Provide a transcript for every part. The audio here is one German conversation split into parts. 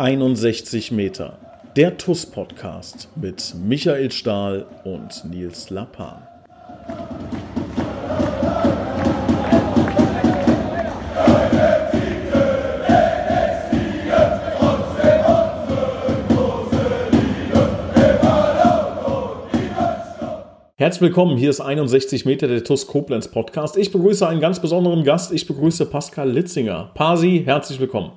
61 Meter. Der TUS-Podcast mit Michael Stahl und Nils Lappan. Herzlich willkommen, hier ist 61 Meter der TUS Koblenz Podcast. Ich begrüße einen ganz besonderen Gast. Ich begrüße Pascal Litzinger. Pasi, herzlich willkommen.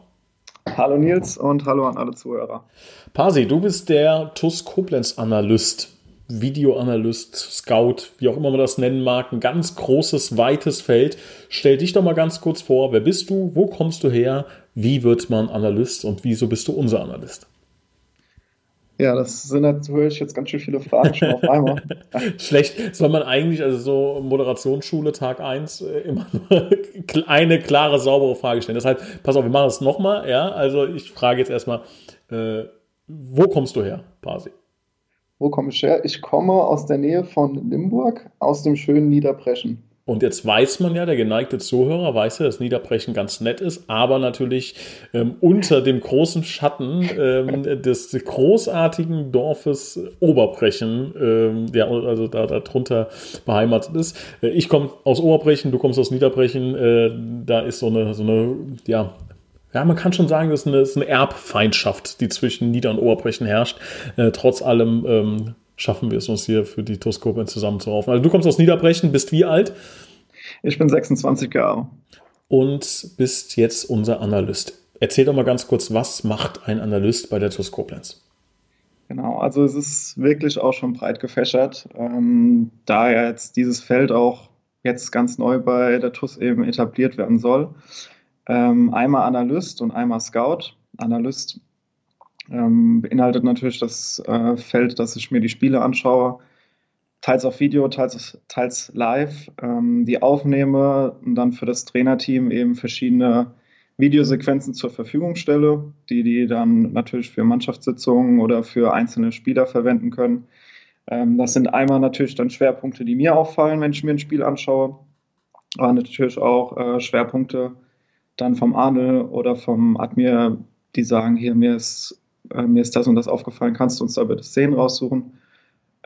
Hallo Nils und hallo an alle Zuhörer. Pasi, du bist der TUS Koblenz Analyst, Videoanalyst, Scout, wie auch immer man das nennen mag. Ein ganz großes, weites Feld. Stell dich doch mal ganz kurz vor. Wer bist du? Wo kommst du her? Wie wird man Analyst und wieso bist du unser Analyst? Ja, das sind natürlich jetzt ganz schön viele Fragen schon auf einmal. Schlecht. Soll man eigentlich, also so Moderationsschule Tag 1, äh, immer nur eine klare, saubere Frage stellen. Deshalb, pass auf, wir machen das nochmal. Ja, also ich frage jetzt erstmal, äh, wo kommst du her, Pasi? Wo komme ich her? Ich komme aus der Nähe von Limburg, aus dem schönen Niederbrechen. Und jetzt weiß man ja, der geneigte Zuhörer weiß ja, dass Niederbrechen ganz nett ist, aber natürlich ähm, unter dem großen Schatten ähm, des großartigen Dorfes Oberbrechen, ähm, ja, also da darunter beheimatet ist. Äh, ich komme aus Oberbrechen, du kommst aus Niederbrechen. Äh, da ist so eine, so eine, ja, ja, man kann schon sagen, das ist eine, das ist eine Erbfeindschaft, die zwischen Nieder- und Oberbrechen herrscht. Äh, trotz allem ähm, schaffen wir es uns hier für die Toskopen zusammenzuraufen. Also du kommst aus Niederbrechen, bist wie alt? Ich bin 26 Jahre. Und bist jetzt unser Analyst. Erzähl doch mal ganz kurz, was macht ein Analyst bei der TUS Genau, also es ist wirklich auch schon breit gefächert, ähm, da ja jetzt dieses Feld auch jetzt ganz neu bei der TUS eben etabliert werden soll. Ähm, einmal Analyst und einmal Scout. Analyst ähm, beinhaltet natürlich das äh, Feld, dass ich mir die Spiele anschaue, teils auf Video, teils, teils live, ähm, die aufnehme und dann für das Trainerteam eben verschiedene Videosequenzen zur Verfügung stelle, die die dann natürlich für Mannschaftssitzungen oder für einzelne Spieler verwenden können. Ähm, das sind einmal natürlich dann Schwerpunkte, die mir auffallen, wenn ich mir ein Spiel anschaue, aber natürlich auch äh, Schwerpunkte dann vom Arne oder vom Admir, die sagen, hier, mir ist äh, mir ist das und das aufgefallen, kannst du uns da bitte Szenen raussuchen,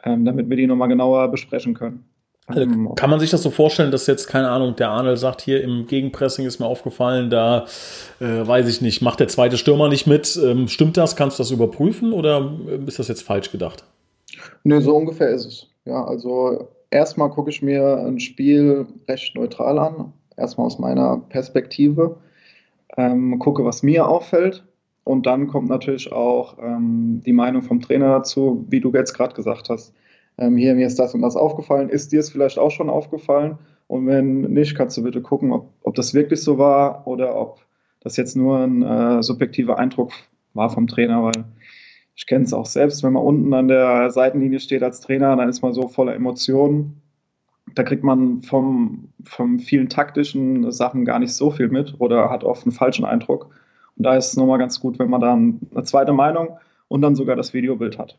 ähm, damit wir die nochmal genauer besprechen können. Also ähm, kann man sich das so vorstellen, dass jetzt, keine Ahnung, der Arnold sagt, hier im Gegenpressing ist mir aufgefallen, da äh, weiß ich nicht, macht der zweite Stürmer nicht mit. Ähm, stimmt das? Kannst du das überprüfen oder äh, ist das jetzt falsch gedacht? Nö, so ungefähr ist es. Ja, also erstmal gucke ich mir ein Spiel recht neutral an, erstmal aus meiner Perspektive, ähm, gucke, was mir auffällt und dann kommt natürlich auch ähm, die Meinung vom Trainer dazu, wie du jetzt gerade gesagt hast. Ähm, hier, mir ist das und das aufgefallen. Ist dir es vielleicht auch schon aufgefallen? Und wenn nicht, kannst du bitte gucken, ob, ob das wirklich so war oder ob das jetzt nur ein äh, subjektiver Eindruck war vom Trainer, weil ich kenne es auch selbst, wenn man unten an der Seitenlinie steht als Trainer, dann ist man so voller Emotionen. Da kriegt man vom, vom vielen taktischen Sachen gar nicht so viel mit oder hat oft einen falschen Eindruck. Und da ist es nochmal ganz gut, wenn man dann eine zweite Meinung und dann sogar das Videobild hat.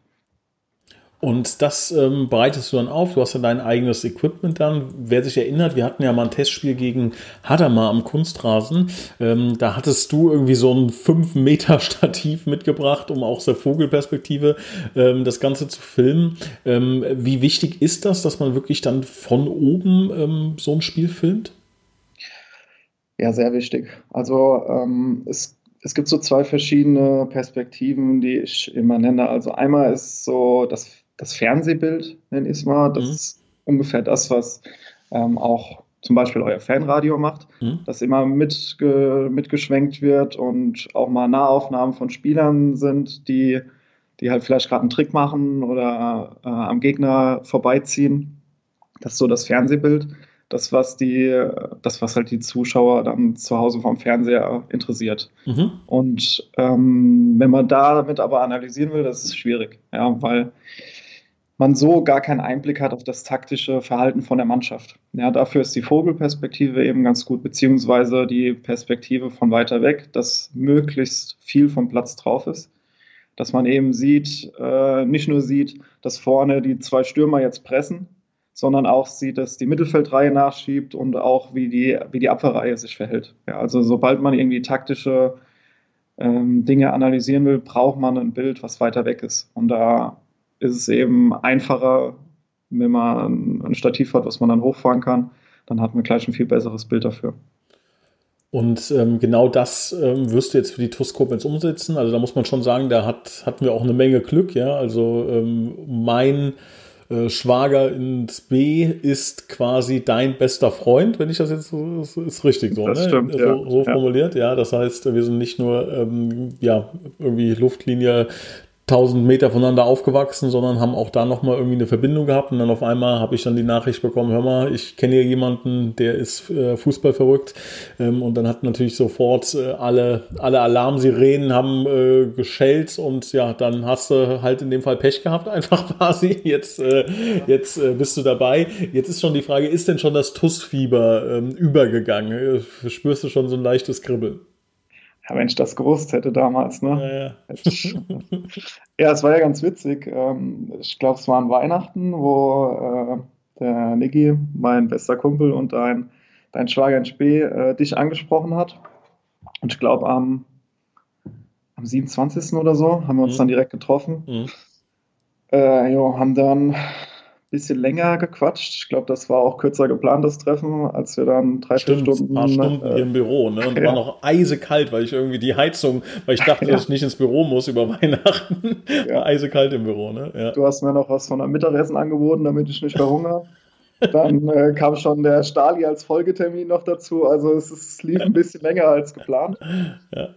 Und das ähm, bereitest du dann auf. Du hast ja dein eigenes Equipment dann. Wer sich erinnert, wir hatten ja mal ein Testspiel gegen Hadamar am Kunstrasen. Ähm, da hattest du irgendwie so ein 5-Meter-Stativ mitgebracht, um auch aus der Vogelperspektive ähm, das Ganze zu filmen. Ähm, wie wichtig ist das, dass man wirklich dann von oben ähm, so ein Spiel filmt? Ja, sehr wichtig. Also ähm, es es gibt so zwei verschiedene Perspektiven, die ich immer nenne. Also einmal ist so das, das Fernsehbild, nenne ich es mal. Das mhm. ist ungefähr das, was ähm, auch zum Beispiel euer Fanradio macht, mhm. das immer mitge mitgeschwenkt wird und auch mal Nahaufnahmen von Spielern sind, die, die halt vielleicht gerade einen Trick machen oder äh, am Gegner vorbeiziehen. Das ist so das Fernsehbild das, was die, das, was halt die Zuschauer dann zu Hause vom Fernseher interessiert. Mhm. Und ähm, wenn man damit aber analysieren will, das ist schwierig, ja, weil man so gar keinen Einblick hat auf das taktische Verhalten von der Mannschaft. Ja, dafür ist die Vogelperspektive eben ganz gut, beziehungsweise die Perspektive von weiter weg, dass möglichst viel vom Platz drauf ist. Dass man eben sieht, äh, nicht nur sieht, dass vorne die zwei Stürmer jetzt pressen, sondern auch sieht, dass die Mittelfeldreihe nachschiebt und auch wie die, wie die Abwehrreihe sich verhält. Ja, also sobald man irgendwie taktische ähm, Dinge analysieren will, braucht man ein Bild, was weiter weg ist. Und da ist es eben einfacher, wenn man ein Stativ hat, was man dann hochfahren kann, dann hat man gleich ein viel besseres Bild dafür. Und ähm, genau das ähm, wirst du jetzt für die TUS Koblenz umsetzen. Also da muss man schon sagen, da hat, hatten wir auch eine Menge Glück. Ja, also ähm, mein äh, Schwager ins B ist quasi dein bester Freund, wenn ich das jetzt so ist, ist richtig so, das ne? stimmt, so, ja. so formuliert. Ja. das heißt, wir sind nicht nur ähm, ja irgendwie Luftlinie 1000 Meter voneinander aufgewachsen, sondern haben auch da nochmal irgendwie eine Verbindung gehabt. Und dann auf einmal habe ich dann die Nachricht bekommen, hör mal, ich kenne hier jemanden, der ist äh, Fußball verrückt. Ähm, und dann hat natürlich sofort äh, alle, alle Alarmsirenen haben äh, geschellt und ja, dann hast du halt in dem Fall Pech gehabt, einfach quasi. Jetzt, äh, jetzt äh, bist du dabei. Jetzt ist schon die Frage, ist denn schon das Tussfieber ähm, übergegangen? Spürst du schon so ein leichtes Kribbeln? Ja, wenn ich das gewusst hätte damals, ne? Ja, ja. ja es war ja ganz witzig. Ähm, ich glaube, es war an Weihnachten, wo äh, der Niki, mein bester Kumpel und dein, dein Schwager in Spee äh, dich angesprochen hat. Und ich glaube, am, am 27. oder so haben wir uns mhm. dann direkt getroffen. Mhm. Äh, jo, haben dann bisschen länger gequatscht. Ich glaube, das war auch kürzer geplant, das Treffen, als wir dann drei, Stimmt, vier Stunden. Ein paar Stunden äh, hier im Büro, ne? Und ja. war noch eisekalt, weil ich irgendwie die Heizung, weil ich dachte, ja. dass ich nicht ins Büro muss über Weihnachten. Ja. War eisekalt im Büro, ne? Ja. Du hast mir noch was von einem Mittagessen angeboten, damit ich nicht verhungere. Dann äh, kam schon der Stali als Folgetermin noch dazu. Also es, es lief ein bisschen länger als geplant.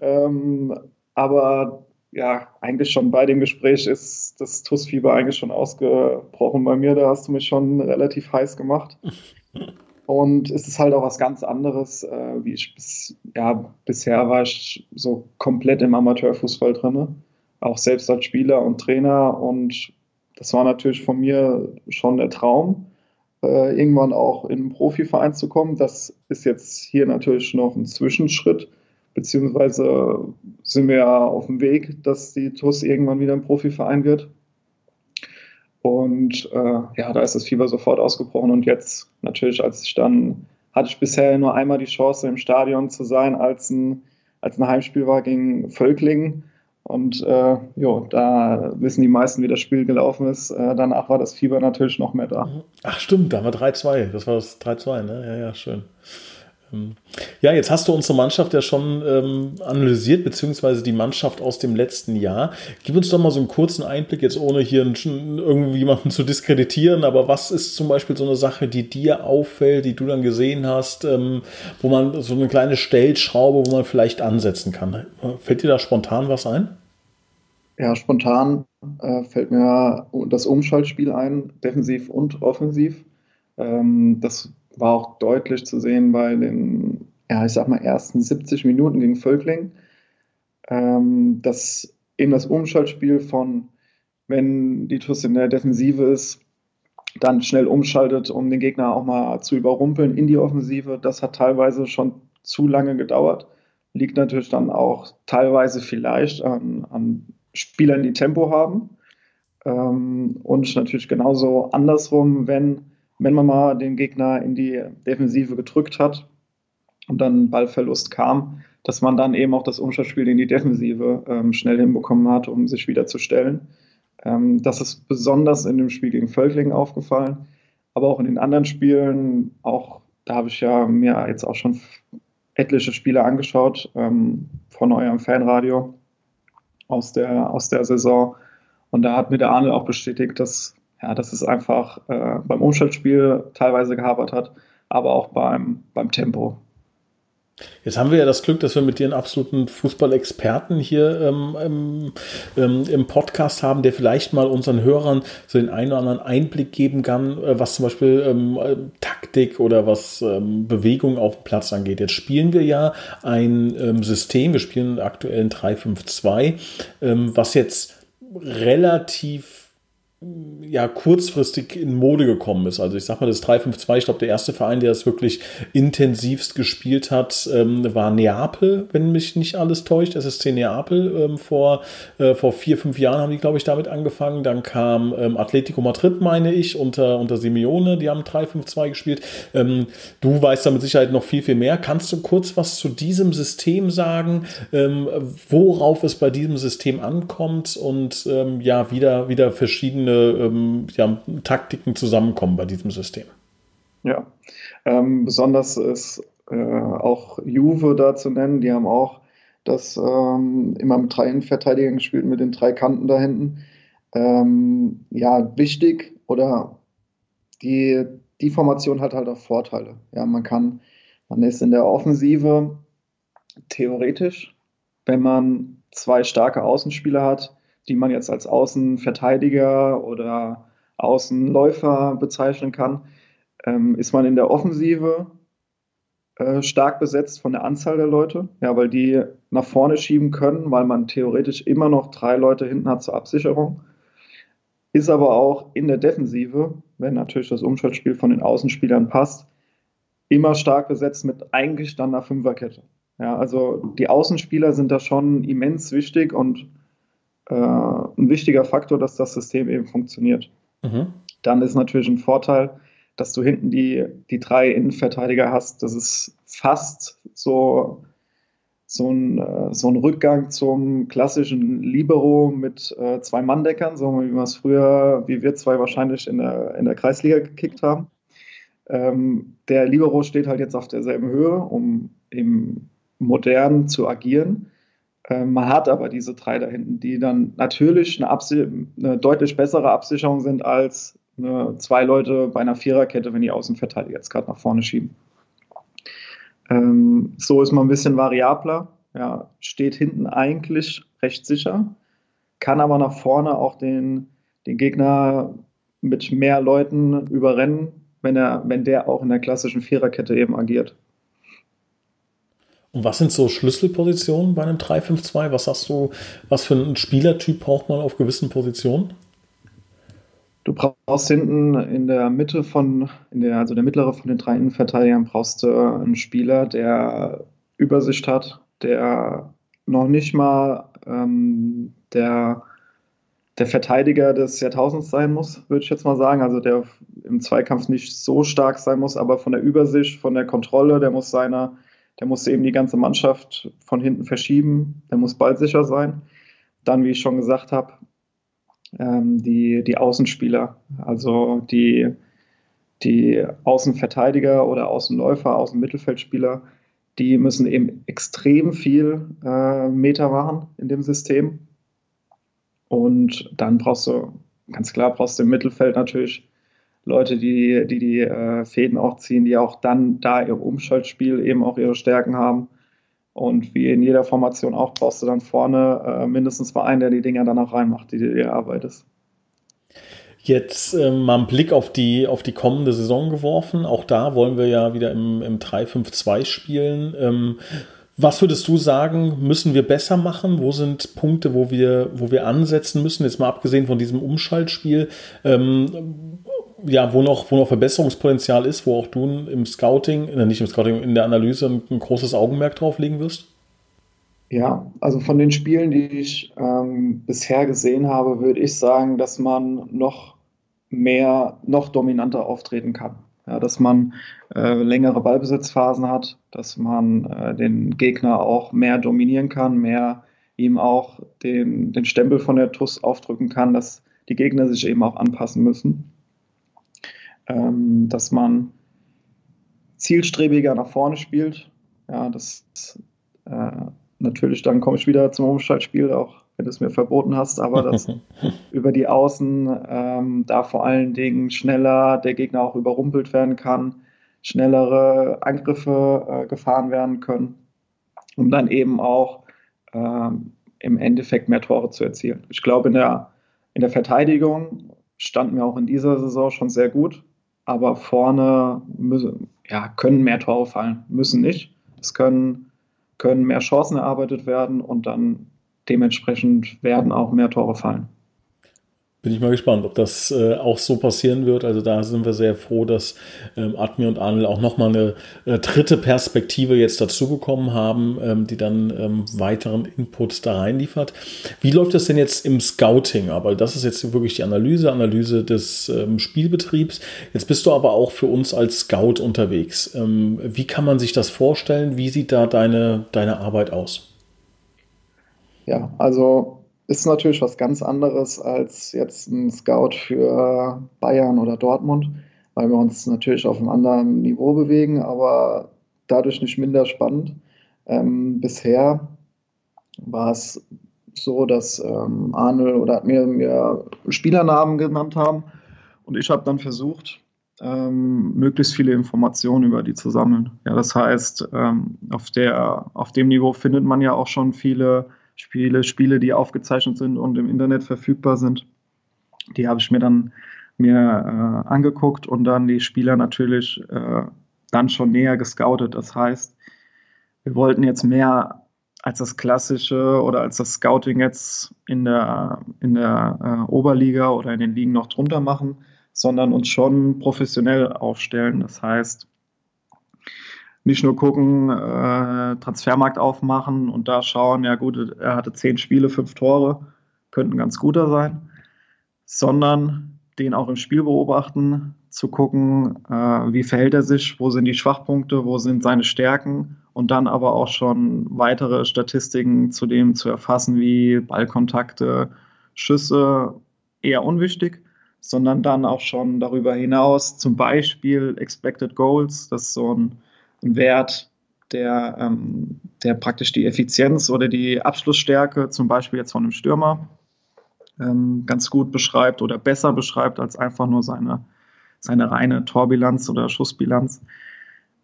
Ähm, aber ja, eigentlich schon bei dem Gespräch ist das TUS-Fieber eigentlich schon ausgebrochen bei mir. Da hast du mich schon relativ heiß gemacht. Und es ist halt auch was ganz anderes, äh, wie ich bis, ja, bisher war ich so komplett im Amateurfußball drin, auch selbst als Spieler und Trainer. Und das war natürlich von mir schon der Traum, äh, irgendwann auch in einen Profiverein zu kommen. Das ist jetzt hier natürlich noch ein Zwischenschritt beziehungsweise sind wir ja auf dem Weg, dass die TUS irgendwann wieder ein Profiverein wird. Und äh, ja, da ist das Fieber sofort ausgebrochen. Und jetzt natürlich, als ich dann, hatte ich bisher nur einmal die Chance, im Stadion zu sein, als ein, als ein Heimspiel war gegen Völklingen. Und äh, jo, da wissen die meisten, wie das Spiel gelaufen ist. Äh, danach war das Fieber natürlich noch mehr da. Ach stimmt, da war 3-2. Das war das 3-2, ne? Ja, ja, schön. Ähm, ja, jetzt hast du unsere Mannschaft ja schon ähm, analysiert, beziehungsweise die Mannschaft aus dem letzten Jahr. Gib uns doch mal so einen kurzen Einblick, jetzt ohne hier irgendwie jemanden zu diskreditieren, aber was ist zum Beispiel so eine Sache, die dir auffällt, die du dann gesehen hast, ähm, wo man so eine kleine Stellschraube, wo man vielleicht ansetzen kann? Fällt dir da spontan was ein? Ja, spontan äh, fällt mir das Umschaltspiel ein, defensiv und offensiv. Ähm, das war auch deutlich zu sehen bei den, ja, ich sag mal, ersten 70 Minuten gegen Völkling, ähm, dass in das Umschaltspiel von, wenn die TUS in der Defensive ist, dann schnell umschaltet, um den Gegner auch mal zu überrumpeln in die Offensive. Das hat teilweise schon zu lange gedauert. Liegt natürlich dann auch teilweise vielleicht an, an Spielern, die Tempo haben. Ähm, und natürlich genauso andersrum, wenn wenn man mal den Gegner in die Defensive gedrückt hat und dann Ballverlust kam, dass man dann eben auch das Umschaltspiel in die Defensive ähm, schnell hinbekommen hat, um sich wieder zu stellen. Ähm, das ist besonders in dem Spiel gegen Völklingen aufgefallen, aber auch in den anderen Spielen, auch da habe ich ja mir jetzt auch schon etliche Spiele angeschaut ähm, von eurem Fanradio aus der, aus der Saison. Und da hat mir der Arne auch bestätigt, dass ja, dass es einfach äh, beim Umschaltspiel teilweise gehabert hat, aber auch beim, beim Tempo. Jetzt haben wir ja das Glück, dass wir mit dir einen absoluten Fußballexperten hier ähm, ähm, im Podcast haben, der vielleicht mal unseren Hörern so den einen oder anderen Einblick geben kann, äh, was zum Beispiel ähm, Taktik oder was ähm, Bewegung auf dem Platz angeht. Jetzt spielen wir ja ein ähm, System, wir spielen aktuell ein 3-5-2, ähm, was jetzt relativ ja kurzfristig in Mode gekommen ist. Also ich sag mal, das 3-5-2, ich glaube, der erste Verein, der es wirklich intensivst gespielt hat, ähm, war Neapel, wenn mich nicht alles täuscht. SSC Neapel. Ähm, vor, äh, vor vier, fünf Jahren haben die, glaube ich, damit angefangen. Dann kam ähm, Atletico Madrid, meine ich, unter, unter Simeone, die haben 3-5-2 gespielt. Ähm, du weißt da mit Sicherheit noch viel, viel mehr. Kannst du kurz was zu diesem System sagen, ähm, worauf es bei diesem System ankommt und ähm, ja, wieder, wieder verschiedene verschiedene ähm, ja, Taktiken zusammenkommen bei diesem System. Ja, ähm, besonders ist äh, auch Juve da zu nennen. Die haben auch das ähm, immer mit drei Innenverteidigern gespielt, mit den drei Kanten da hinten. Ähm, ja, wichtig oder die, die Formation hat halt auch Vorteile. Ja, man kann, man ist in der Offensive theoretisch, wenn man zwei starke Außenspieler hat, die man jetzt als Außenverteidiger oder Außenläufer bezeichnen kann, ähm, ist man in der Offensive äh, stark besetzt von der Anzahl der Leute, ja, weil die nach vorne schieben können, weil man theoretisch immer noch drei Leute hinten hat zur Absicherung. Ist aber auch in der Defensive, wenn natürlich das Umschaltspiel von den Außenspielern passt, immer stark besetzt mit eigentlich dann einer Fünferkette. Ja, also die Außenspieler sind da schon immens wichtig und äh, ein wichtiger Faktor, dass das System eben funktioniert. Mhm. Dann ist natürlich ein Vorteil, dass du hinten die, die drei Innenverteidiger hast. Das ist fast so, so, ein, äh, so ein Rückgang zum klassischen Libero mit äh, zwei Manndeckern, so wie wir es früher, wie wir zwei wahrscheinlich in der, in der Kreisliga gekickt haben. Ähm, der Libero steht halt jetzt auf derselben Höhe, um eben modern zu agieren. Ähm, man hat aber diese drei da hinten, die dann natürlich eine, eine deutlich bessere Absicherung sind als eine, zwei Leute bei einer Viererkette, wenn die Außenverteidiger jetzt gerade nach vorne schieben. Ähm, so ist man ein bisschen variabler, ja, steht hinten eigentlich recht sicher, kann aber nach vorne auch den, den Gegner mit mehr Leuten überrennen, wenn, er, wenn der auch in der klassischen Viererkette eben agiert. Und was sind so Schlüsselpositionen bei einem 3-5-2? Was sagst du, was für einen Spielertyp braucht man auf gewissen Positionen? Du brauchst hinten in der Mitte von, der, also der mittlere von den drei Innenverteidigern, brauchst du einen Spieler, der Übersicht hat, der noch nicht mal ähm, der, der Verteidiger des Jahrtausends sein muss, würde ich jetzt mal sagen. Also der im Zweikampf nicht so stark sein muss, aber von der Übersicht, von der Kontrolle, der muss seiner der muss eben die ganze Mannschaft von hinten verschieben. Der muss ballsicher sein. Dann, wie ich schon gesagt habe, ähm, die, die Außenspieler, also die, die Außenverteidiger oder Außenläufer, Außenmittelfeldspieler, die müssen eben extrem viel äh, Meter machen in dem System. Und dann brauchst du, ganz klar, brauchst du im Mittelfeld natürlich Leute, die die, die äh, Fäden auch ziehen, die auch dann da im Umschaltspiel eben auch ihre Stärken haben. Und wie in jeder Formation auch, brauchst du dann vorne äh, mindestens mal einen, der die Dinger dann auch reinmacht, die du dir arbeitest. Jetzt äh, mal einen Blick auf die, auf die kommende Saison geworfen. Auch da wollen wir ja wieder im, im 3-5-2 spielen. Ähm, was würdest du sagen, müssen wir besser machen? Wo sind Punkte, wo wir, wo wir ansetzen müssen? Jetzt mal abgesehen von diesem Umschaltspiel. Ähm, ja, wo noch, wo noch Verbesserungspotenzial ist, wo auch du im Scouting, äh, nicht im Scouting, in der Analyse ein, großes Augenmerk drauf legen wirst? Ja, also von den Spielen, die ich ähm, bisher gesehen habe, würde ich sagen, dass man noch mehr, noch dominanter auftreten kann. Ja, dass man äh, längere Ballbesitzphasen hat, dass man äh, den Gegner auch mehr dominieren kann, mehr ihm auch den, den Stempel von der TUS aufdrücken kann, dass die Gegner sich eben auch anpassen müssen ähm, dass man zielstrebiger nach vorne spielt. Ja, das äh, natürlich, dann komme ich wieder zum Umschaltspiel, auch wenn du es mir verboten hast, aber dass über die Außen ähm, da vor allen Dingen schneller der Gegner auch überrumpelt werden kann, schnellere Angriffe äh, gefahren werden können, um dann eben auch ähm, im Endeffekt mehr Tore zu erzielen. Ich glaube, in der, in der Verteidigung standen wir auch in dieser Saison schon sehr gut aber vorne müssen, ja, können mehr Tore fallen, müssen nicht. Es können, können mehr Chancen erarbeitet werden und dann dementsprechend werden auch mehr Tore fallen. Bin ich mal gespannt, ob das äh, auch so passieren wird. Also da sind wir sehr froh, dass ähm, Admir und Arnel auch nochmal eine äh, dritte Perspektive jetzt dazu bekommen haben, ähm, die dann ähm, weiteren Input da reinliefert. Wie läuft das denn jetzt im Scouting ab? Weil das ist jetzt wirklich die Analyse, Analyse des ähm, Spielbetriebs. Jetzt bist du aber auch für uns als Scout unterwegs. Ähm, wie kann man sich das vorstellen? Wie sieht da deine, deine Arbeit aus? Ja, also ist natürlich was ganz anderes als jetzt ein Scout für Bayern oder Dortmund, weil wir uns natürlich auf einem anderen Niveau bewegen, aber dadurch nicht minder spannend. Ähm, bisher war es so, dass ähm, Arnel oder mir, mir Spielernamen genannt haben und ich habe dann versucht, ähm, möglichst viele Informationen über die zu sammeln. Ja, das heißt, ähm, auf, der, auf dem Niveau findet man ja auch schon viele Spiele, Spiele, die aufgezeichnet sind und im Internet verfügbar sind. Die habe ich mir dann mir äh, angeguckt und dann die Spieler natürlich äh, dann schon näher gescoutet. Das heißt, wir wollten jetzt mehr als das klassische oder als das Scouting jetzt in der, in der äh, Oberliga oder in den Ligen noch drunter machen, sondern uns schon professionell aufstellen. Das heißt, nicht nur gucken, äh, Transfermarkt aufmachen und da schauen, ja gut, er hatte zehn Spiele, fünf Tore, könnten ganz guter sein, sondern den auch im Spiel beobachten, zu gucken, äh, wie verhält er sich, wo sind die Schwachpunkte, wo sind seine Stärken und dann aber auch schon weitere Statistiken zu dem zu erfassen, wie Ballkontakte, Schüsse, eher unwichtig, sondern dann auch schon darüber hinaus, zum Beispiel Expected Goals, das ist so ein Wert, der, ähm, der praktisch die Effizienz oder die Abschlussstärke, zum Beispiel jetzt von einem Stürmer, ähm, ganz gut beschreibt oder besser beschreibt als einfach nur seine, seine reine Torbilanz oder Schussbilanz.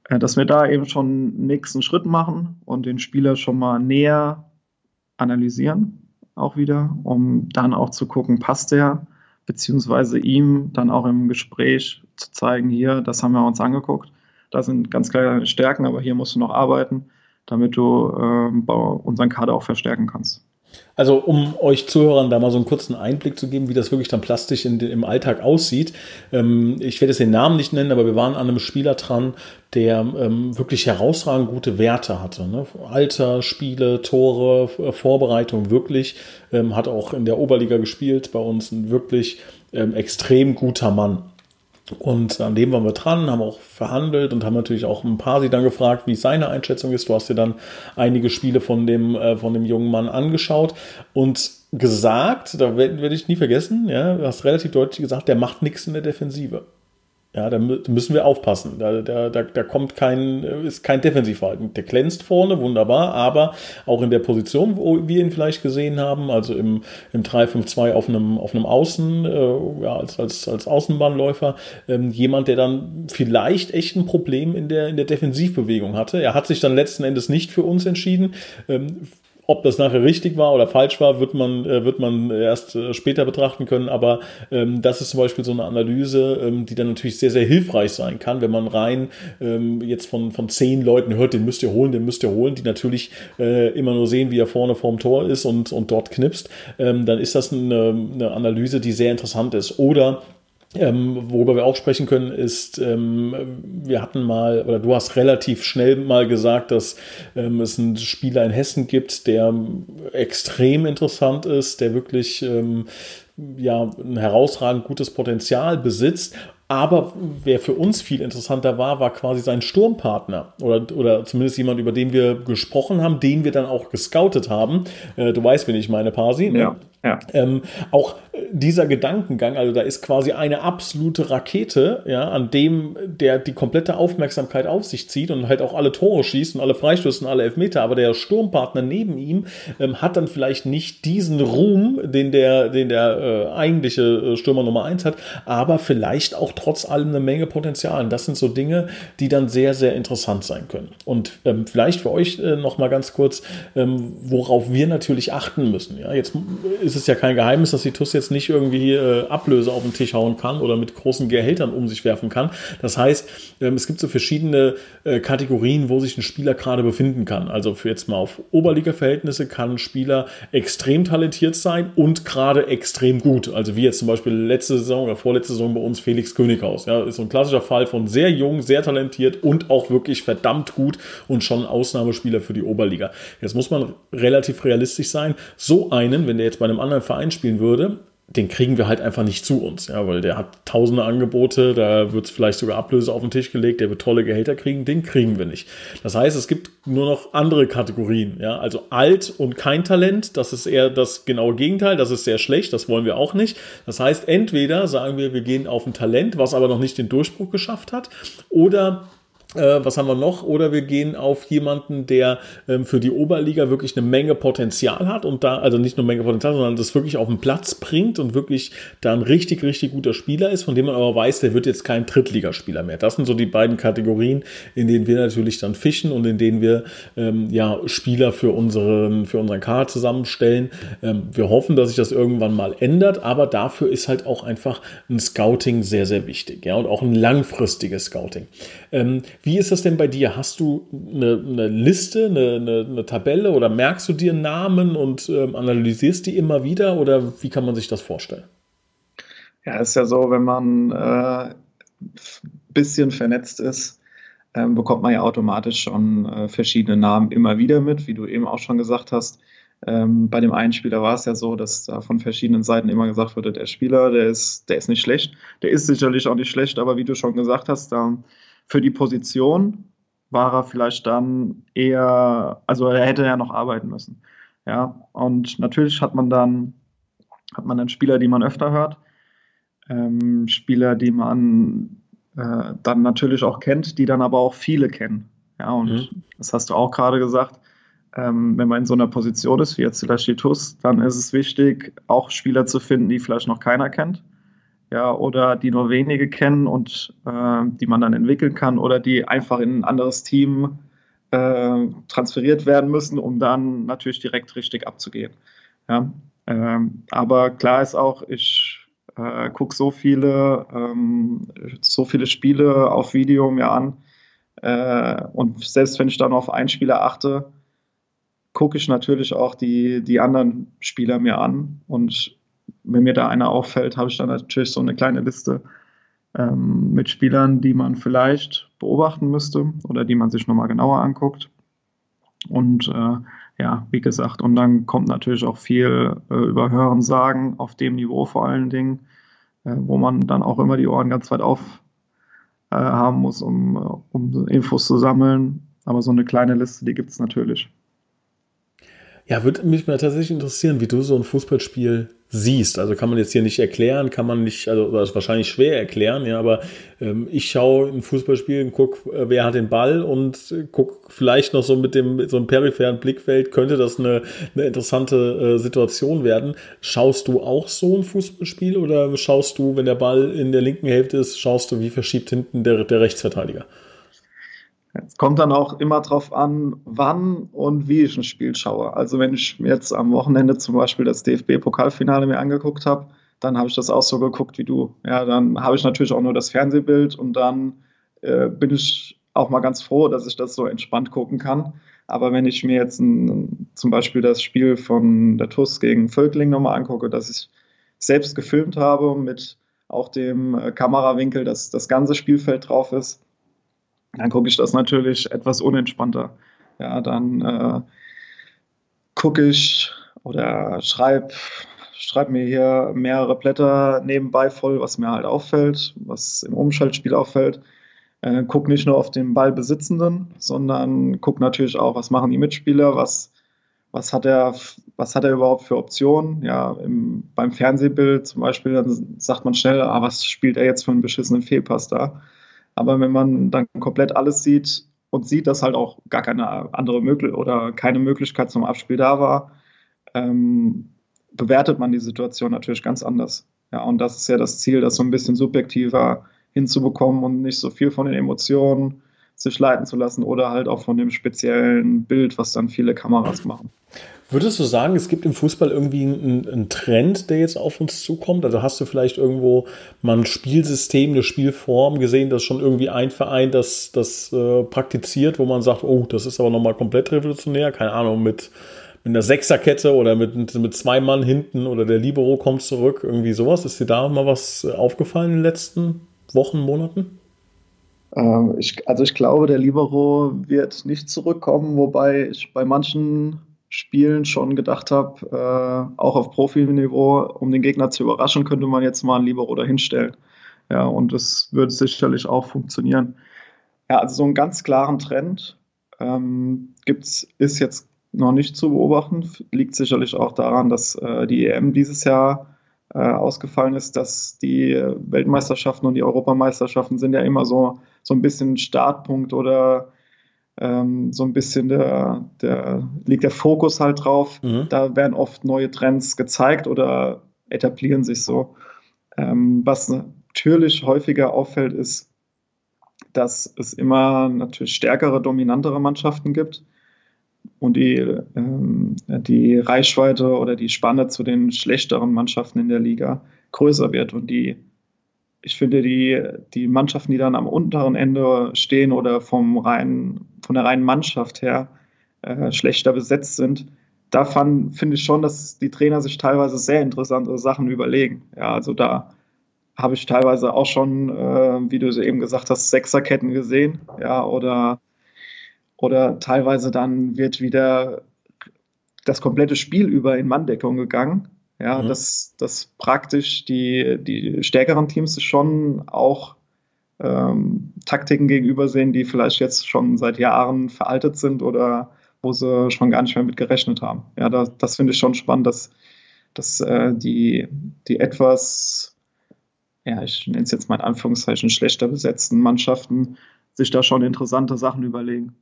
Äh, dass wir da eben schon einen nächsten Schritt machen und den Spieler schon mal näher analysieren, auch wieder, um dann auch zu gucken, passt der, beziehungsweise ihm dann auch im Gespräch zu zeigen, hier, das haben wir uns angeguckt da sind ganz klar deine Stärken, aber hier musst du noch arbeiten, damit du äh, unseren Kader auch verstärken kannst. Also um euch Zuhörern da mal so einen kurzen Einblick zu geben, wie das wirklich dann plastisch in, im Alltag aussieht. Ähm, ich werde jetzt den Namen nicht nennen, aber wir waren an einem Spieler dran, der ähm, wirklich herausragend gute Werte hatte. Ne? Alter, Spiele, Tore, Vorbereitung wirklich. Ähm, hat auch in der Oberliga gespielt, bei uns ein wirklich ähm, extrem guter Mann. Und an dem waren wir dran, haben auch verhandelt und haben natürlich auch ein paar sie dann gefragt, wie seine Einschätzung ist. Du hast dir dann einige Spiele von dem, äh, von dem jungen Mann angeschaut und gesagt, da werde werd ich nie vergessen, ja, du hast relativ deutlich gesagt, der macht nichts in der Defensive. Ja, da müssen wir aufpassen. Da, da, da, da kommt kein, ist kein Defensivverhalten. Der glänzt vorne, wunderbar, aber auch in der Position, wo wir ihn vielleicht gesehen haben, also im, im 3-5-2 auf einem, auf einem Außen, äh, ja, als, als, als Außenbahnläufer, ähm, jemand, der dann vielleicht echt ein Problem in der, in der Defensivbewegung hatte. Er hat sich dann letzten Endes nicht für uns entschieden. Ähm, ob das nachher richtig war oder falsch war, wird man, äh, wird man erst äh, später betrachten können. Aber ähm, das ist zum Beispiel so eine Analyse, ähm, die dann natürlich sehr, sehr hilfreich sein kann, wenn man rein ähm, jetzt von, von zehn Leuten hört, den müsst ihr holen, den müsst ihr holen, die natürlich äh, immer nur sehen, wie er vorne vorm Tor ist und, und dort knipst. Ähm, dann ist das eine, eine Analyse, die sehr interessant ist. Oder ähm, worüber wir auch sprechen können, ist, ähm, wir hatten mal, oder du hast relativ schnell mal gesagt, dass ähm, es einen Spieler in Hessen gibt, der extrem interessant ist, der wirklich ähm, ja, ein herausragend gutes Potenzial besitzt aber wer für uns viel interessanter war, war quasi sein Sturmpartner oder, oder zumindest jemand, über den wir gesprochen haben, den wir dann auch gescoutet haben. Äh, du weißt, wen ich meine, Pasi. Ne? Ja. Ja. Ähm, auch dieser Gedankengang, also da ist quasi eine absolute Rakete, ja, an dem der die komplette Aufmerksamkeit auf sich zieht und halt auch alle Tore schießt und alle Freistöße und alle Elfmeter, aber der Sturmpartner neben ihm ähm, hat dann vielleicht nicht diesen Ruhm, den der, den der äh, eigentliche äh, Stürmer Nummer 1 hat, aber vielleicht auch trotz allem eine Menge Potenzial. Und das sind so Dinge, die dann sehr, sehr interessant sein können. Und ähm, vielleicht für euch äh, noch mal ganz kurz, ähm, worauf wir natürlich achten müssen. Ja, jetzt ist es ja kein Geheimnis, dass die TUS jetzt nicht irgendwie äh, Ablöse auf den Tisch hauen kann oder mit großen Gehältern um sich werfen kann. Das heißt, ähm, es gibt so verschiedene äh, Kategorien, wo sich ein Spieler gerade befinden kann. Also für jetzt mal auf Oberliga-Verhältnisse kann ein Spieler extrem talentiert sein und gerade extrem gut. Also wie jetzt zum Beispiel letzte Saison oder vorletzte Saison bei uns Felix Könighaus. Ja, ist so ein klassischer Fall von sehr jung, sehr talentiert und auch wirklich verdammt gut und schon Ausnahmespieler für die Oberliga. Jetzt muss man relativ realistisch sein. So einen, wenn der jetzt bei einem anderen Verein spielen würde, den kriegen wir halt einfach nicht zu uns, ja, weil der hat tausende Angebote, da wird vielleicht sogar Ablöse auf den Tisch gelegt, der wird tolle Gehälter kriegen, den kriegen wir nicht. Das heißt, es gibt nur noch andere Kategorien, ja, also alt und kein Talent, das ist eher das genaue Gegenteil, das ist sehr schlecht, das wollen wir auch nicht. Das heißt, entweder sagen wir, wir gehen auf ein Talent, was aber noch nicht den Durchbruch geschafft hat, oder äh, was haben wir noch? Oder wir gehen auf jemanden, der ähm, für die Oberliga wirklich eine Menge Potenzial hat und da, also nicht nur Menge Potenzial, sondern das wirklich auf den Platz bringt und wirklich da ein richtig, richtig guter Spieler ist, von dem man aber weiß, der wird jetzt kein Drittligaspieler mehr. Das sind so die beiden Kategorien, in denen wir natürlich dann fischen und in denen wir ähm, ja Spieler für unseren, für unseren Kader zusammenstellen. Ähm, wir hoffen, dass sich das irgendwann mal ändert, aber dafür ist halt auch einfach ein Scouting sehr, sehr wichtig, ja, und auch ein langfristiges Scouting. Wie ist das denn bei dir? Hast du eine, eine Liste, eine, eine, eine, Tabelle oder merkst du dir Namen und ähm, analysierst die immer wieder oder wie kann man sich das vorstellen? Ja, ist ja so, wenn man ein äh, bisschen vernetzt ist, ähm, bekommt man ja automatisch schon äh, verschiedene Namen immer wieder mit, wie du eben auch schon gesagt hast. Ähm, bei dem einen Spieler war es ja so, dass da von verschiedenen Seiten immer gesagt wurde, der Spieler, der ist, der ist nicht schlecht. Der ist sicherlich auch nicht schlecht, aber wie du schon gesagt hast, da für die Position war er vielleicht dann eher, also er hätte ja noch arbeiten müssen. Ja, und natürlich hat man dann, hat man dann Spieler, die man öfter hört, ähm, Spieler, die man äh, dann natürlich auch kennt, die dann aber auch viele kennen. Ja, und mhm. das hast du auch gerade gesagt. Ähm, wenn man in so einer Position ist wie jetzt Laschitus, dann ist es wichtig, auch Spieler zu finden, die vielleicht noch keiner kennt ja, oder die nur wenige kennen und äh, die man dann entwickeln kann oder die einfach in ein anderes Team äh, transferiert werden müssen, um dann natürlich direkt richtig abzugehen. Ja, ähm, aber klar ist auch, ich äh, gucke so viele, ähm, so viele Spiele auf Video mir an äh, und selbst wenn ich dann auf einen Spieler achte, gucke ich natürlich auch die, die anderen Spieler mir an und wenn mir da einer auffällt, habe ich dann natürlich so eine kleine Liste ähm, mit Spielern, die man vielleicht beobachten müsste oder die man sich nochmal genauer anguckt. Und äh, ja, wie gesagt, und dann kommt natürlich auch viel äh, über Hören sagen, auf dem Niveau vor allen Dingen, äh, wo man dann auch immer die Ohren ganz weit auf äh, haben muss, um, um Infos zu sammeln. Aber so eine kleine Liste, die gibt es natürlich. Ja, würde mich mal tatsächlich interessieren, wie du so ein Fußballspiel siehst. Also kann man jetzt hier nicht erklären, kann man nicht, also das ist wahrscheinlich schwer erklären, ja, aber ähm, ich schaue ein Fußballspiel und guck, äh, wer hat den Ball und äh, guck vielleicht noch so mit dem mit so einem peripheren Blickfeld, könnte das eine, eine interessante äh, Situation werden. Schaust du auch so ein Fußballspiel oder schaust du, wenn der Ball in der linken Hälfte ist, schaust du, wie verschiebt hinten der, der Rechtsverteidiger? Es kommt dann auch immer darauf an, wann und wie ich ein Spiel schaue. Also wenn ich mir jetzt am Wochenende zum Beispiel das DFB-Pokalfinale mir angeguckt habe, dann habe ich das auch so geguckt wie du. Ja, dann habe ich natürlich auch nur das Fernsehbild und dann äh, bin ich auch mal ganz froh, dass ich das so entspannt gucken kann. Aber wenn ich mir jetzt ein, zum Beispiel das Spiel von der TUS gegen Völkling nochmal angucke, das ich selbst gefilmt habe mit auch dem äh, Kamerawinkel, dass das ganze Spielfeld drauf ist, dann gucke ich das natürlich etwas unentspannter. Ja, dann äh, gucke ich oder schreibe schreib mir hier mehrere Blätter nebenbei voll, was mir halt auffällt, was im Umschaltspiel auffällt. Äh, guck nicht nur auf den Ballbesitzenden, sondern guck natürlich auch, was machen die Mitspieler, was, was, hat, er, was hat er überhaupt für Optionen. Ja, im, beim Fernsehbild zum Beispiel, dann sagt man schnell, ah, was spielt er jetzt für einen beschissenen Fehlpass da? Aber wenn man dann komplett alles sieht und sieht, dass halt auch gar keine andere Möglichkeit oder keine Möglichkeit zum Abspiel da war, ähm, bewertet man die Situation natürlich ganz anders. Ja, und das ist ja das Ziel, das so ein bisschen subjektiver hinzubekommen und nicht so viel von den Emotionen sich leiten zu lassen oder halt auch von dem speziellen Bild, was dann viele Kameras machen. Würdest du sagen, es gibt im Fußball irgendwie einen, einen, Trend, der jetzt auf uns zukommt? Also hast du vielleicht irgendwo mal ein Spielsystem, eine Spielform gesehen, dass schon irgendwie ein Verein das, das äh, praktiziert, wo man sagt, oh, das ist aber nochmal komplett revolutionär, keine Ahnung, mit, mit einer Sechserkette oder mit, mit zwei Mann hinten oder der Libero kommt zurück, irgendwie sowas. Ist dir da mal was aufgefallen in den letzten Wochen, Monaten? Ähm, ich, also ich glaube, der Libero wird nicht zurückkommen, wobei ich bei manchen Spielen schon gedacht habe, äh, auch auf Profiniveau, um den Gegner zu überraschen, könnte man jetzt mal ein Libero dahinstellen. Ja, und das würde sicherlich auch funktionieren. Ja, also so einen ganz klaren Trend ähm, gibt's, ist jetzt noch nicht zu beobachten. Liegt sicherlich auch daran, dass äh, die EM dieses Jahr äh, ausgefallen ist, dass die Weltmeisterschaften und die Europameisterschaften sind ja immer so, so ein bisschen Startpunkt oder ähm, so ein bisschen der, der, liegt der Fokus halt drauf. Mhm. Da werden oft neue Trends gezeigt oder etablieren sich so. Ähm, was natürlich häufiger auffällt, ist, dass es immer natürlich stärkere, dominantere Mannschaften gibt und die, ähm, die Reichweite oder die Spanne zu den schlechteren Mannschaften in der Liga größer wird und die ich finde, die, die Mannschaften, die dann am unteren Ende stehen oder vom reinen, von der reinen Mannschaft her äh, schlechter besetzt sind, da finde ich schon, dass die Trainer sich teilweise sehr interessante Sachen überlegen. Ja, also da habe ich teilweise auch schon, äh, wie du eben gesagt hast, Sechserketten gesehen, ja, oder, oder teilweise dann wird wieder das komplette Spiel über in Manndeckung gegangen ja, mhm. dass, dass praktisch die, die stärkeren Teams schon auch ähm, Taktiken gegenüber sehen, die vielleicht jetzt schon seit Jahren veraltet sind oder wo sie schon gar nicht mehr mit gerechnet haben. Ja, das, das finde ich schon spannend, dass, dass äh, die, die etwas, ja, ich nenne es jetzt mal in Anführungszeichen, schlechter besetzten Mannschaften sich da schon interessante Sachen überlegen.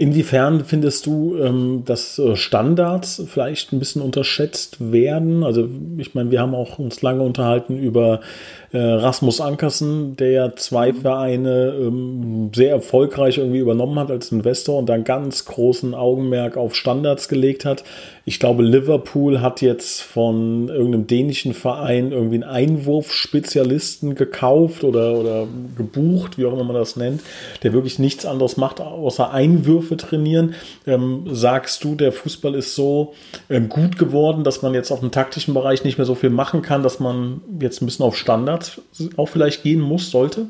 Inwiefern findest du, ähm, dass äh, Standards vielleicht ein bisschen unterschätzt werden? Also ich meine, wir haben auch uns lange unterhalten über äh, Rasmus Ankersen, der ja zwei mhm. Vereine ähm, sehr erfolgreich irgendwie übernommen hat als Investor und dann ganz großen Augenmerk auf Standards gelegt hat. Ich glaube, Liverpool hat jetzt von irgendeinem dänischen Verein irgendwie einen Einwurfspezialisten gekauft oder, oder gebucht, wie auch immer man das nennt, der wirklich nichts anderes macht, außer Einwürfe trainieren. Ähm, sagst du, der Fußball ist so ähm, gut geworden, dass man jetzt auf dem taktischen Bereich nicht mehr so viel machen kann, dass man jetzt ein bisschen auf Standards auch vielleicht gehen muss, sollte?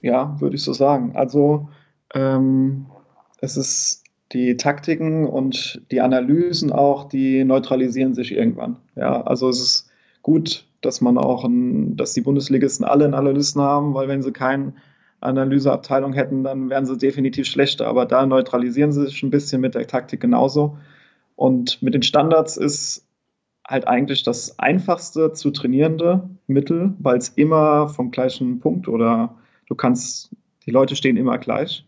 Ja, würde ich so sagen. Also ähm, es ist die Taktiken und die Analysen auch, die neutralisieren sich irgendwann. Ja, also es ist gut, dass man auch, ein, dass die Bundesligisten alle einen Analysten haben, weil wenn sie keine Analyseabteilung hätten, dann wären sie definitiv schlechter. Aber da neutralisieren sie sich ein bisschen mit der Taktik genauso. Und mit den Standards ist halt eigentlich das einfachste zu trainierende Mittel, weil es immer vom gleichen Punkt oder du kannst, die Leute stehen immer gleich.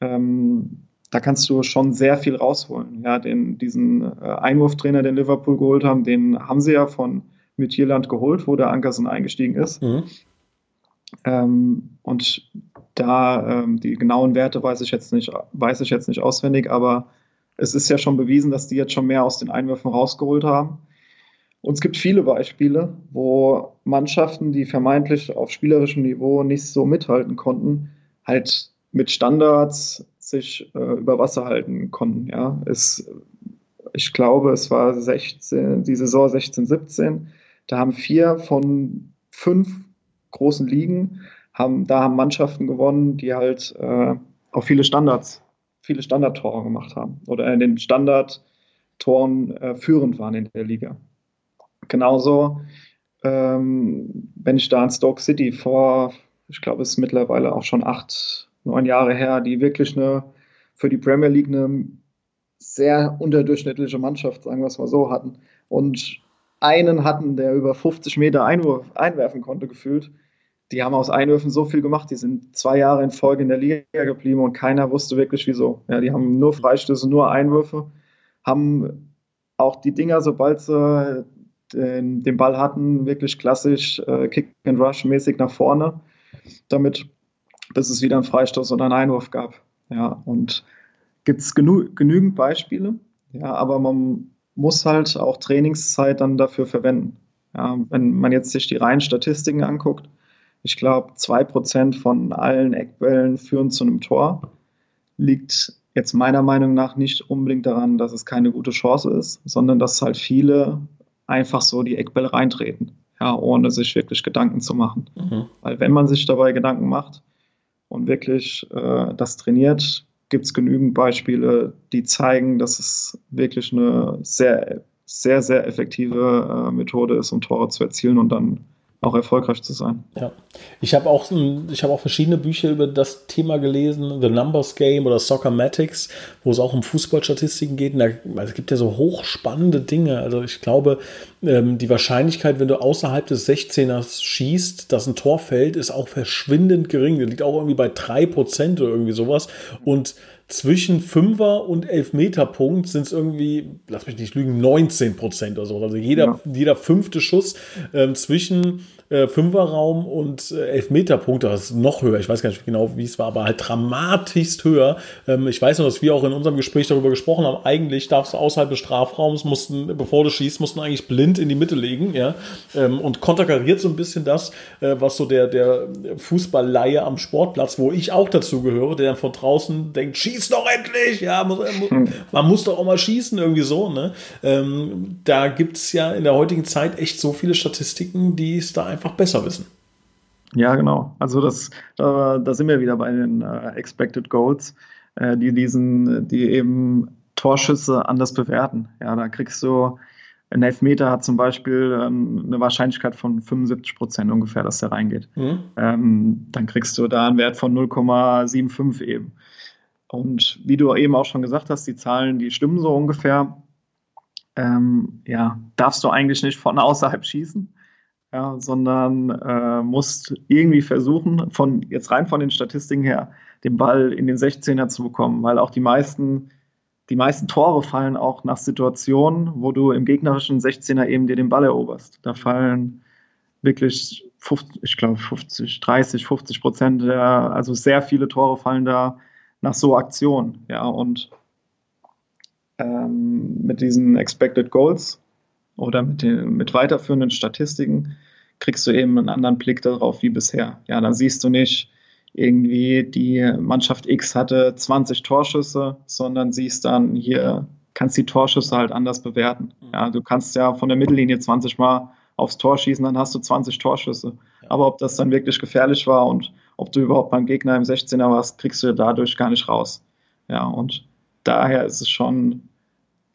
Ähm, da kannst du schon sehr viel rausholen. Ja, den, diesen äh, Einwurftrainer, den Liverpool geholt haben, den haben sie ja von Midtjylland geholt, wo der Ankersen eingestiegen ist. Mhm. Ähm, und da ähm, die genauen Werte weiß ich jetzt nicht, weiß ich jetzt nicht auswendig, aber es ist ja schon bewiesen, dass die jetzt schon mehr aus den Einwürfen rausgeholt haben. Und es gibt viele Beispiele, wo Mannschaften, die vermeintlich auf spielerischem Niveau nicht so mithalten konnten, halt mit Standards sich äh, über Wasser halten konnten. Ja, es, ich glaube, es war 16, die Saison 16, 17. Da haben vier von fünf großen Ligen haben, da haben Mannschaften gewonnen, die halt äh, auch viele Standards, viele Standardtore gemacht haben oder in den Standardtoren äh, führend waren in der Liga. Genauso, ähm, wenn ich da an Stoke City vor, ich glaube, es ist mittlerweile auch schon acht, neun Jahre her, die wirklich eine für die Premier League eine sehr unterdurchschnittliche Mannschaft, sagen wir es mal so, hatten. Und einen hatten, der über 50 Meter Einwurf, einwerfen konnte, gefühlt. Die haben aus Einwürfen so viel gemacht, die sind zwei Jahre in Folge in der Liga geblieben und keiner wusste wirklich wieso. Ja, die haben nur Freistöße, nur Einwürfe, haben auch die Dinger, sobald sie den, den Ball hatten, wirklich klassisch äh, Kick and Rush mäßig nach vorne. Damit bis es wieder einen Freistoß oder einen Einwurf gab. Ja, und gibt es genü genügend Beispiele. Ja, aber man muss halt auch Trainingszeit dann dafür verwenden. Ja, wenn man jetzt sich die reinen Statistiken anguckt, ich glaube, zwei Prozent von allen Eckbällen führen zu einem Tor. Liegt jetzt meiner Meinung nach nicht unbedingt daran, dass es keine gute Chance ist, sondern dass halt viele einfach so die Eckbälle reintreten, ja, ohne sich wirklich Gedanken zu machen. Mhm. Weil wenn man sich dabei Gedanken macht und wirklich äh, das trainiert, gibt es genügend Beispiele, die zeigen, dass es wirklich eine sehr, sehr, sehr effektive äh, Methode ist, um Tore zu erzielen und dann auch erfolgreich zu sein. Ja, ich habe auch, habe auch verschiedene Bücher über das Thema gelesen, The Numbers Game oder Soccermatics, wo es auch um Fußballstatistiken geht. Da, es gibt ja so hochspannende Dinge. Also ich glaube, ähm, die Wahrscheinlichkeit, wenn du außerhalb des 16ers schießt, dass ein Tor fällt, ist auch verschwindend gering. Die liegt auch irgendwie bei 3% oder irgendwie sowas. Und zwischen Fünfer und Elfmeterpunkt sind es irgendwie, lass mich nicht lügen, 19 Prozent oder so. Also jeder, ja. jeder fünfte Schuss ähm, zwischen äh, Fünferraum und äh, Elfmeterpunkte, das ist noch höher. Ich weiß gar nicht genau, wie es war, aber halt dramatischst höher. Ähm, ich weiß noch, dass wir auch in unserem Gespräch darüber gesprochen haben. Eigentlich darfst du außerhalb des Strafraums, mussten, bevor du schießt, mussten eigentlich blind in die Mitte legen, ja. Ähm, und konterkariert so ein bisschen das, äh, was so der, der Fußballleihe am Sportplatz, wo ich auch dazu gehöre, der dann von draußen denkt, schieß doch endlich, ja, muss, hm. man muss doch auch mal schießen, irgendwie so, ne? Ähm, da gibt es ja in der heutigen Zeit echt so viele Statistiken, die es da einfach einfach besser wissen. Ja, genau. Also das, da, da sind wir wieder bei den äh, Expected Goals, äh, die diesen, die eben Torschüsse anders bewerten. Ja, da kriegst du ein Elfmeter hat zum Beispiel ähm, eine Wahrscheinlichkeit von 75 Prozent ungefähr, dass der reingeht. Mhm. Ähm, dann kriegst du da einen Wert von 0,75 eben. Und wie du eben auch schon gesagt hast, die Zahlen, die stimmen so ungefähr. Ähm, ja, darfst du eigentlich nicht von außerhalb schießen ja, sondern äh, musst irgendwie versuchen, von jetzt rein von den Statistiken her, den Ball in den 16er zu bekommen, weil auch die meisten, die meisten Tore fallen auch nach Situationen, wo du im gegnerischen 16er eben dir den Ball eroberst. Da fallen wirklich 50, ich glaube 50, 30, 50 Prozent der, also sehr viele Tore fallen da nach so Aktionen, ja, und ähm, mit diesen Expected Goals oder mit, den, mit weiterführenden Statistiken kriegst du eben einen anderen Blick darauf wie bisher. Ja, dann siehst du nicht irgendwie, die Mannschaft X hatte 20 Torschüsse, sondern siehst dann hier, kannst die Torschüsse halt anders bewerten. Mhm. Ja, du kannst ja von der Mittellinie 20 Mal aufs Tor schießen, dann hast du 20 Torschüsse. Aber ob das dann wirklich gefährlich war und ob du überhaupt beim Gegner im 16er warst, kriegst du dadurch gar nicht raus. Ja, und daher ist es schon,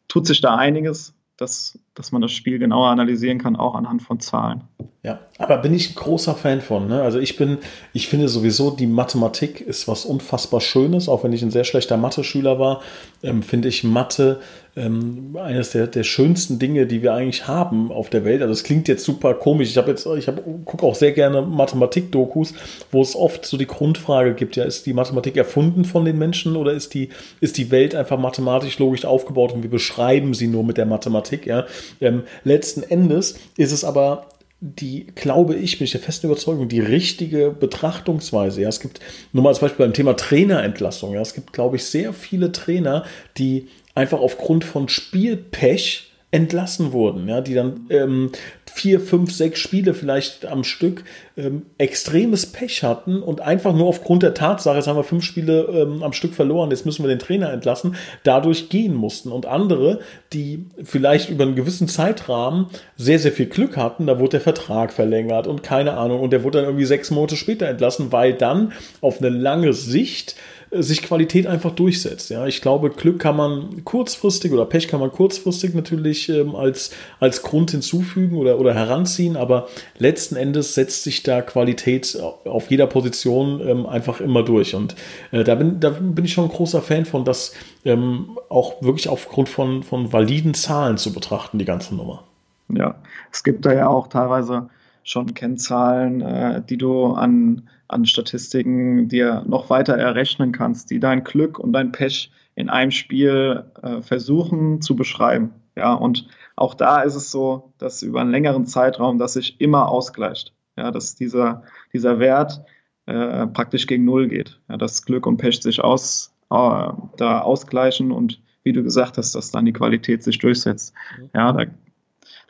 tut sich da einiges dass, dass man das Spiel genauer analysieren kann, auch anhand von Zahlen. Ja, aber bin ich ein großer Fan von. Ne? Also ich bin, ich finde sowieso, die Mathematik ist was unfassbar Schönes, auch wenn ich ein sehr schlechter Mathe-Schüler war, ähm, finde ich Mathe ähm, eines der, der schönsten Dinge, die wir eigentlich haben auf der Welt. Also es klingt jetzt super komisch. Ich habe jetzt, ich habe, gucke auch sehr gerne Mathematik-Dokus, wo es oft so die Grundfrage gibt: Ja, ist die Mathematik erfunden von den Menschen oder ist die, ist die Welt einfach mathematisch logisch aufgebaut und wir beschreiben sie nur mit der Mathematik? Ja, ähm, letzten Endes ist es aber die, glaube ich, bin ich der festen Überzeugung, die richtige Betrachtungsweise. Ja, es gibt nur mal als Beispiel beim Thema Trainerentlassung. Ja, es gibt, glaube ich, sehr viele Trainer, die einfach aufgrund von Spielpech entlassen wurden, ja, die dann ähm, vier, fünf, sechs Spiele vielleicht am Stück ähm, extremes Pech hatten und einfach nur aufgrund der Tatsache, jetzt haben wir fünf Spiele ähm, am Stück verloren, jetzt müssen wir den Trainer entlassen, dadurch gehen mussten. Und andere, die vielleicht über einen gewissen Zeitrahmen sehr, sehr viel Glück hatten, da wurde der Vertrag verlängert und keine Ahnung, und der wurde dann irgendwie sechs Monate später entlassen, weil dann auf eine lange Sicht sich Qualität einfach durchsetzt. Ja, ich glaube, Glück kann man kurzfristig oder Pech kann man kurzfristig natürlich ähm, als, als Grund hinzufügen oder, oder heranziehen, aber letzten Endes setzt sich da Qualität auf jeder Position ähm, einfach immer durch. Und äh, da, bin, da bin ich schon ein großer Fan von, das ähm, auch wirklich aufgrund von, von validen Zahlen zu betrachten, die ganze Nummer. Ja, es gibt da ja auch teilweise schon Kennzahlen, äh, die du an, an Statistiken dir noch weiter errechnen kannst, die dein Glück und dein Pech in einem Spiel äh, versuchen zu beschreiben. Ja, und auch da ist es so, dass über einen längeren Zeitraum das sich immer ausgleicht. Ja, dass dieser, dieser Wert äh, praktisch gegen Null geht. Ja, dass Glück und Pech sich aus, äh, da ausgleichen und wie du gesagt hast, dass dann die Qualität sich durchsetzt. Ja, da,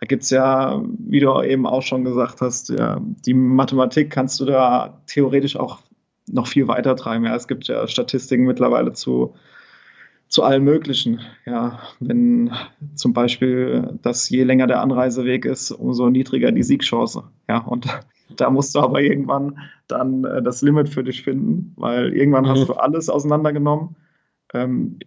da gibt es ja, wie du eben auch schon gesagt hast, ja, die Mathematik kannst du da theoretisch auch noch viel weiter treiben. Ja, es gibt ja Statistiken mittlerweile zu, zu allem Möglichen. Ja, wenn zum Beispiel, dass je länger der Anreiseweg ist, umso niedriger die Siegchance. Ja, und da musst du aber irgendwann dann äh, das Limit für dich finden, weil irgendwann mhm. hast du alles auseinandergenommen. Ähm,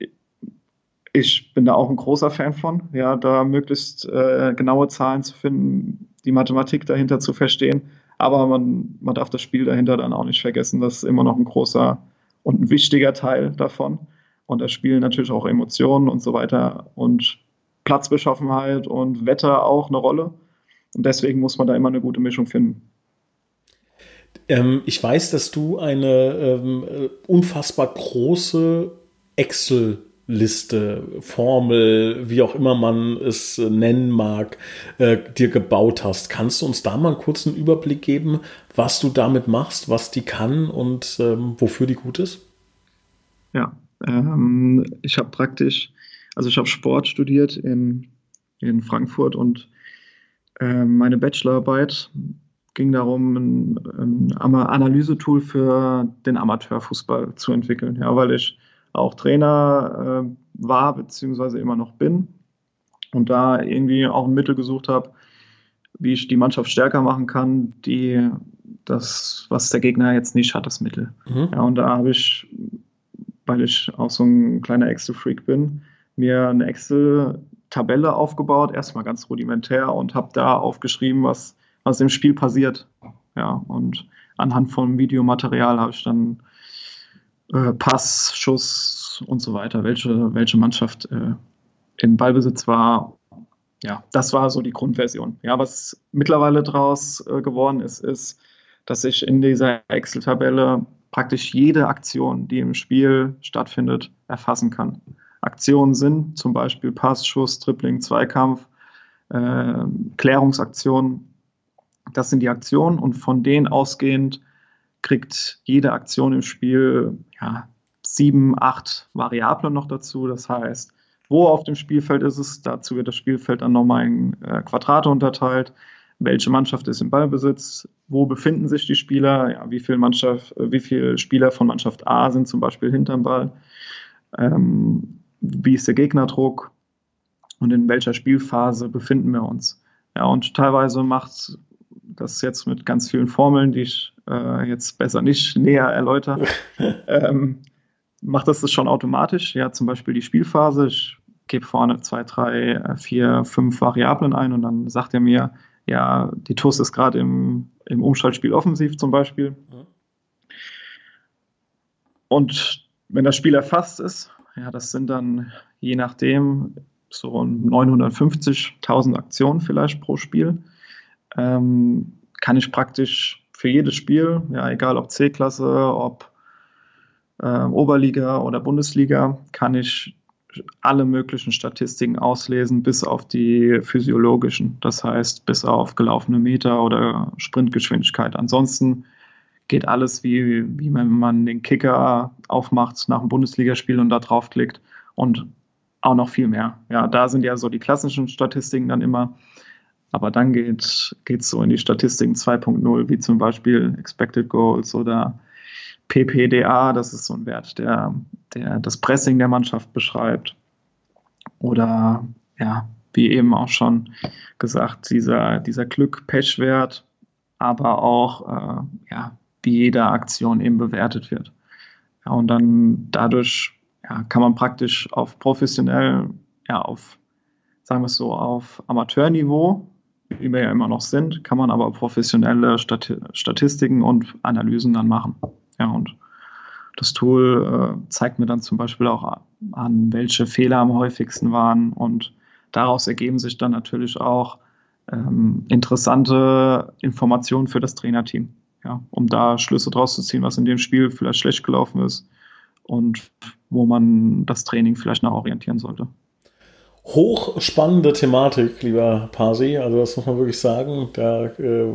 ich bin da auch ein großer Fan von, ja, da möglichst äh, genaue Zahlen zu finden, die Mathematik dahinter zu verstehen. Aber man, man darf das Spiel dahinter dann auch nicht vergessen. Das ist immer noch ein großer und ein wichtiger Teil davon. Und da spielen natürlich auch Emotionen und so weiter und Platzbeschaffenheit und Wetter auch eine Rolle. Und deswegen muss man da immer eine gute Mischung finden. Ähm, ich weiß, dass du eine ähm, unfassbar große Excel Liste, Formel, wie auch immer man es nennen mag, äh, dir gebaut hast. Kannst du uns da mal einen kurzen Überblick geben, was du damit machst, was die kann und ähm, wofür die gut ist? Ja, ähm, ich habe praktisch, also ich habe Sport studiert in, in Frankfurt und äh, meine Bachelorarbeit ging darum, ein, ein Analysetool für den Amateurfußball zu entwickeln, ja, weil ich auch Trainer äh, war, beziehungsweise immer noch bin und da irgendwie auch ein Mittel gesucht habe, wie ich die Mannschaft stärker machen kann, die das, was der Gegner jetzt nicht hat, das Mittel. Mhm. Ja, und da habe ich, weil ich auch so ein kleiner Excel-Freak bin, mir eine Excel-Tabelle aufgebaut, erstmal ganz rudimentär und habe da aufgeschrieben, was, was im Spiel passiert. Ja, und anhand von Videomaterial habe ich dann äh, Pass, Schuss und so weiter, welche, welche Mannschaft äh, in Ballbesitz war. Ja, das war so die Grundversion. Ja, was mittlerweile draus äh, geworden ist, ist, dass ich in dieser Excel-Tabelle praktisch jede Aktion, die im Spiel stattfindet, erfassen kann. Aktionen sind zum Beispiel Pass, Schuss, Tripling, Zweikampf, äh, Klärungsaktionen. Das sind die Aktionen und von denen ausgehend kriegt jede Aktion im Spiel ja, sieben, acht Variablen noch dazu. Das heißt, wo auf dem Spielfeld ist es, dazu wird das Spielfeld dann nochmal in äh, Quadrate unterteilt. Welche Mannschaft ist im Ballbesitz? Wo befinden sich die Spieler? Ja, wie viele Mannschaft, äh, wie viele Spieler von Mannschaft A sind zum Beispiel hinterm Ball? Ähm, wie ist der Gegnerdruck? Und in welcher Spielphase befinden wir uns? Ja, und teilweise macht das jetzt mit ganz vielen Formeln, die ich äh, jetzt besser nicht näher erläutere, ähm, macht das das schon automatisch. Ja, zum Beispiel die Spielphase. Ich gebe vorne zwei, drei, äh, vier, fünf Variablen ein und dann sagt er mir, ja, die TUS ist gerade im, im Umschaltspiel offensiv zum Beispiel. Und wenn das Spiel erfasst ist, ja, das sind dann je nachdem so 950.000 Aktionen vielleicht pro Spiel, ähm, kann ich praktisch für jedes Spiel, ja, egal ob C-Klasse, ob äh, Oberliga oder Bundesliga, kann ich alle möglichen Statistiken auslesen, bis auf die physiologischen. Das heißt, bis auf gelaufene Meter oder Sprintgeschwindigkeit. Ansonsten geht alles wie, wie wenn man den Kicker aufmacht nach einem Bundesligaspiel und da draufklickt und auch noch viel mehr. Ja, da sind ja so die klassischen Statistiken dann immer. Aber dann geht es so in die Statistiken 2.0, wie zum Beispiel Expected Goals oder PPDA, das ist so ein Wert, der, der das Pressing der Mannschaft beschreibt. Oder ja, wie eben auch schon gesagt, dieser, dieser Glück-Pech-Wert, aber auch äh, ja, wie jede Aktion eben bewertet wird. Ja, und dann dadurch ja, kann man praktisch auf professionell, ja, auf, sagen wir es so, auf Amateurniveau wie wir ja immer noch sind, kann man aber professionelle Statistiken und Analysen dann machen. Ja, und das Tool äh, zeigt mir dann zum Beispiel auch an, welche Fehler am häufigsten waren und daraus ergeben sich dann natürlich auch ähm, interessante Informationen für das Trainerteam, ja, um da Schlüsse draus zu ziehen, was in dem Spiel vielleicht schlecht gelaufen ist und wo man das Training vielleicht noch orientieren sollte. Hochspannende Thematik, lieber Pasi. Also das muss man wirklich sagen. Da, äh,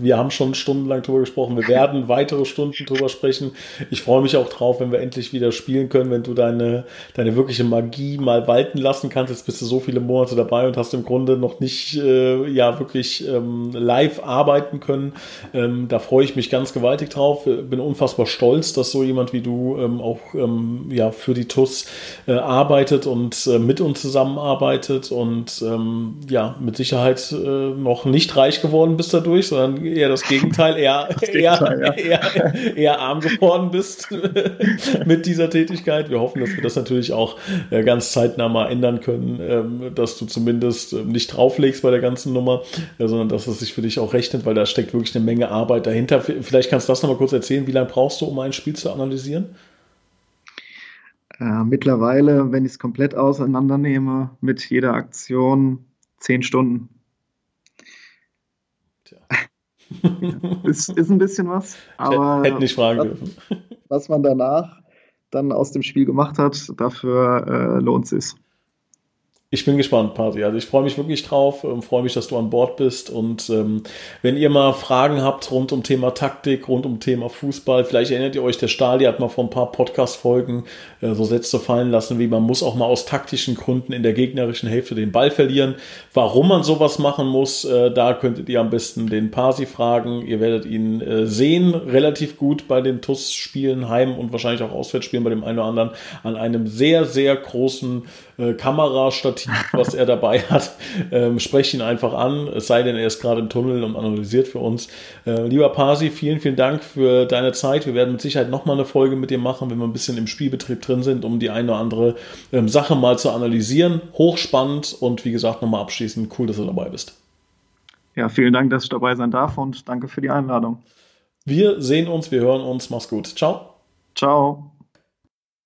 wir haben schon stundenlang drüber gesprochen. Wir werden weitere Stunden drüber sprechen. Ich freue mich auch drauf, wenn wir endlich wieder spielen können, wenn du deine, deine wirkliche Magie mal walten lassen kannst. Jetzt bist du so viele Monate dabei und hast im Grunde noch nicht äh, ja wirklich ähm, live arbeiten können. Ähm, da freue ich mich ganz gewaltig drauf. Bin unfassbar stolz, dass so jemand wie du ähm, auch ähm, ja für die TUS äh, arbeitet und äh, mit uns zusammenarbeitet gearbeitet und ähm, ja, mit Sicherheit äh, noch nicht reich geworden bist dadurch, sondern eher das Gegenteil, eher, das Gegenteil, eher, ja. eher, eher, arm geworden bist mit dieser Tätigkeit. Wir hoffen, dass wir das natürlich auch äh, ganz zeitnah mal ändern können, ähm, dass du zumindest äh, nicht drauflegst bei der ganzen Nummer, äh, sondern dass es sich für dich auch rechnet, weil da steckt wirklich eine Menge Arbeit dahinter. Vielleicht kannst du das nochmal kurz erzählen, wie lange brauchst du, um ein Spiel zu analysieren? Äh, mittlerweile, wenn ich es komplett auseinandernehme, mit jeder Aktion zehn Stunden. Tja. ist, ist ein bisschen was, aber hätte nicht fragen was, dürfen. Was man danach dann aus dem Spiel gemacht hat, dafür äh, lohnt es sich. Ich bin gespannt, Party. Also ich freue mich wirklich drauf, ähm, freue mich, dass du an Bord bist. Und ähm, wenn ihr mal Fragen habt rund um Thema Taktik, rund um Thema Fußball, vielleicht erinnert ihr euch, der Stali hat mal vor ein paar Podcast-Folgen äh, so Sätze fallen lassen, wie man muss auch mal aus taktischen Gründen in der gegnerischen Hälfte den Ball verlieren. Warum man sowas machen muss, äh, da könntet ihr am besten den Parsi fragen. Ihr werdet ihn äh, sehen, relativ gut bei den TUS-Spielen, Heim- und wahrscheinlich auch Auswärtsspielen bei dem einen oder anderen, an einem sehr, sehr großen äh, Kamerastativ, was er dabei hat. Ähm, spreche ihn einfach an, es sei denn, er ist gerade im Tunnel und analysiert für uns. Äh, lieber Pasi, vielen, vielen Dank für deine Zeit. Wir werden mit Sicherheit nochmal eine Folge mit dir machen, wenn wir ein bisschen im Spielbetrieb drin sind, um die eine oder andere ähm, Sache mal zu analysieren. Hochspannend und wie gesagt, nochmal abschließend, cool, dass du dabei bist. Ja, vielen Dank, dass ich dabei sein darf und danke für die Einladung. Wir sehen uns, wir hören uns. Mach's gut. Ciao. Ciao.